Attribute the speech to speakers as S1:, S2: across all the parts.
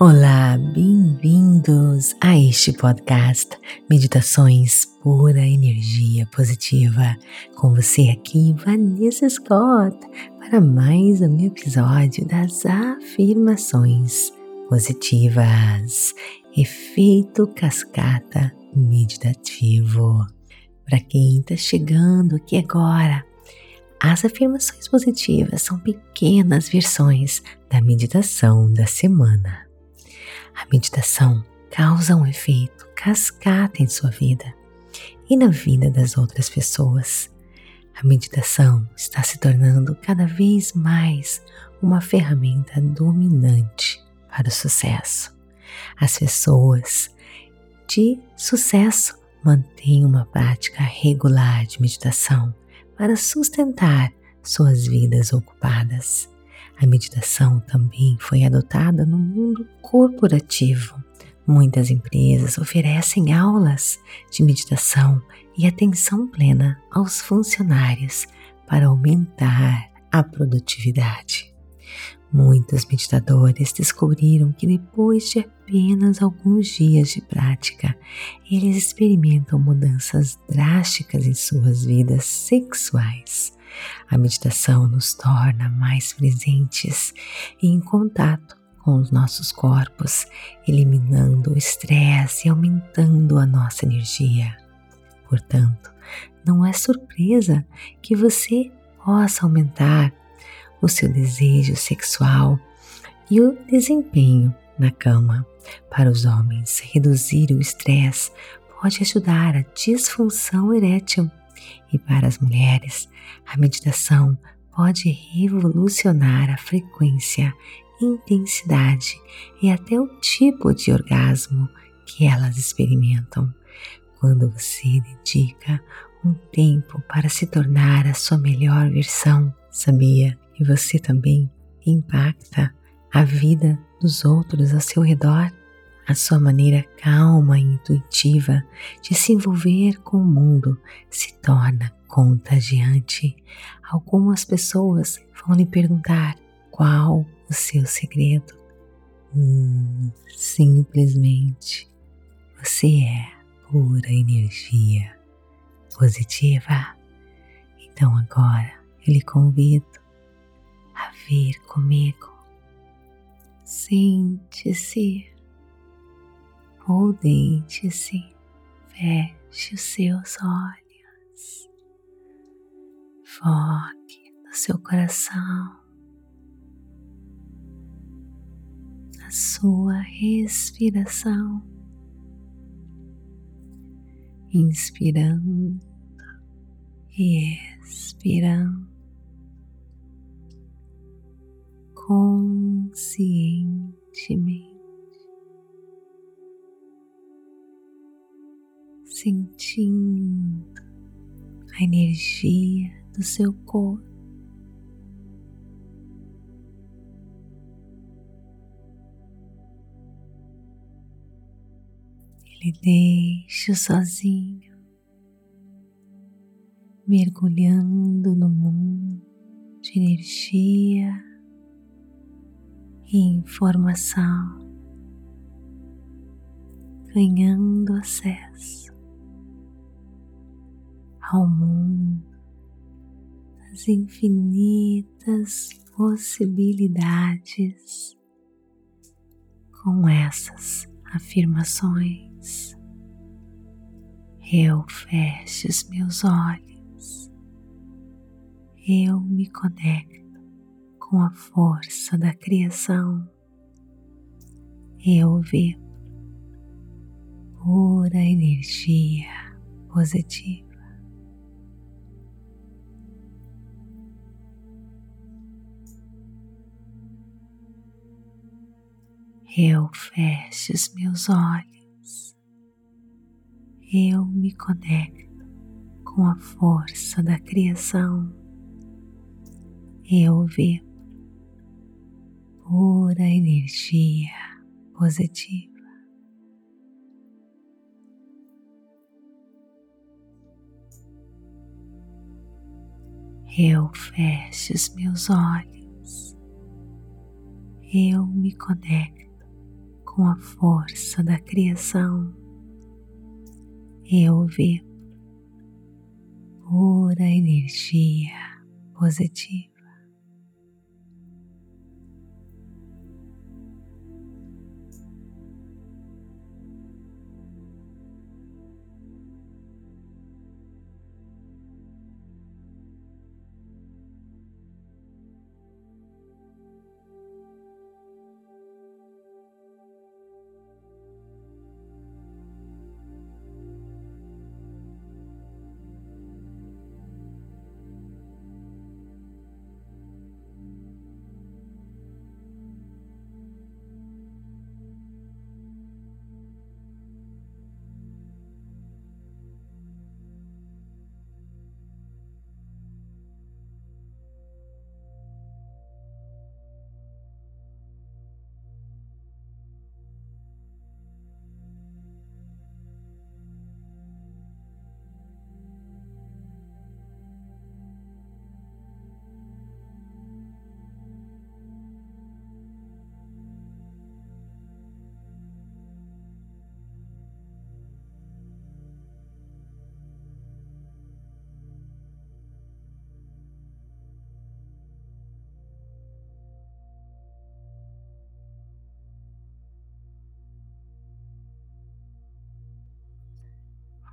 S1: Olá, bem-vindos a este podcast Meditações Pura Energia Positiva. Com você aqui, Vanessa Scott, para mais um episódio das afirmações positivas. Efeito cascata meditativo. Para quem está chegando aqui agora, as afirmações positivas são pequenas versões da meditação da semana. A meditação causa um efeito cascata em sua vida e na vida das outras pessoas. A meditação está se tornando cada vez mais uma ferramenta dominante para o sucesso. As pessoas de sucesso mantêm uma prática regular de meditação para sustentar suas vidas ocupadas. A meditação também foi adotada no mundo corporativo. Muitas empresas oferecem aulas de meditação e atenção plena aos funcionários para aumentar a produtividade. Muitos meditadores descobriram que depois de apenas alguns dias de prática, eles experimentam mudanças drásticas em suas vidas sexuais a meditação nos torna mais presentes e em contato com os nossos corpos, eliminando o estresse e aumentando a nossa energia. Portanto, não é surpresa que você possa aumentar o seu desejo sexual e o desempenho na cama. Para os homens, reduzir o estresse pode ajudar a disfunção erétil e para as mulheres, a meditação pode revolucionar a frequência, intensidade e até o tipo de orgasmo que elas experimentam. Quando você dedica um tempo para se tornar a sua melhor versão, sabia que você também impacta a vida dos outros ao seu redor? A sua maneira calma e intuitiva de se envolver com o mundo se torna contagiante. Algumas pessoas vão lhe perguntar qual o seu segredo. Hum, simplesmente você é pura energia positiva. Então agora eu lhe convido a vir comigo. Sente-se ou deite-se, feche os seus olhos, foque no seu coração, na sua respiração, inspirando e expirando. Conscientemente. Sentindo a energia do seu corpo. Ele deixa sozinho, mergulhando no mundo de energia e informação, ganhando acesso ao mundo das infinitas possibilidades com essas afirmações. Eu fecho os meus olhos, eu me conecto com a força da criação, eu vibro pura energia positiva. Eu fecho os meus olhos, eu me conecto com a força da criação, eu vibro pura energia positiva. Eu fecho os meus olhos, eu me conecto com a força da criação. Eu vi pura energia positiva.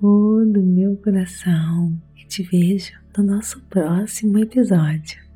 S1: todo o meu coração e te vejo no nosso próximo episódio.